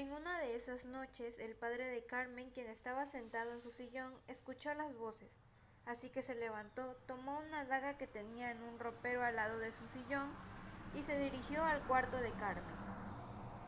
En una de esas noches el padre de Carmen, quien estaba sentado en su sillón, escuchó las voces, así que se levantó, tomó una daga que tenía en un ropero al lado de su sillón y se dirigió al cuarto de Carmen.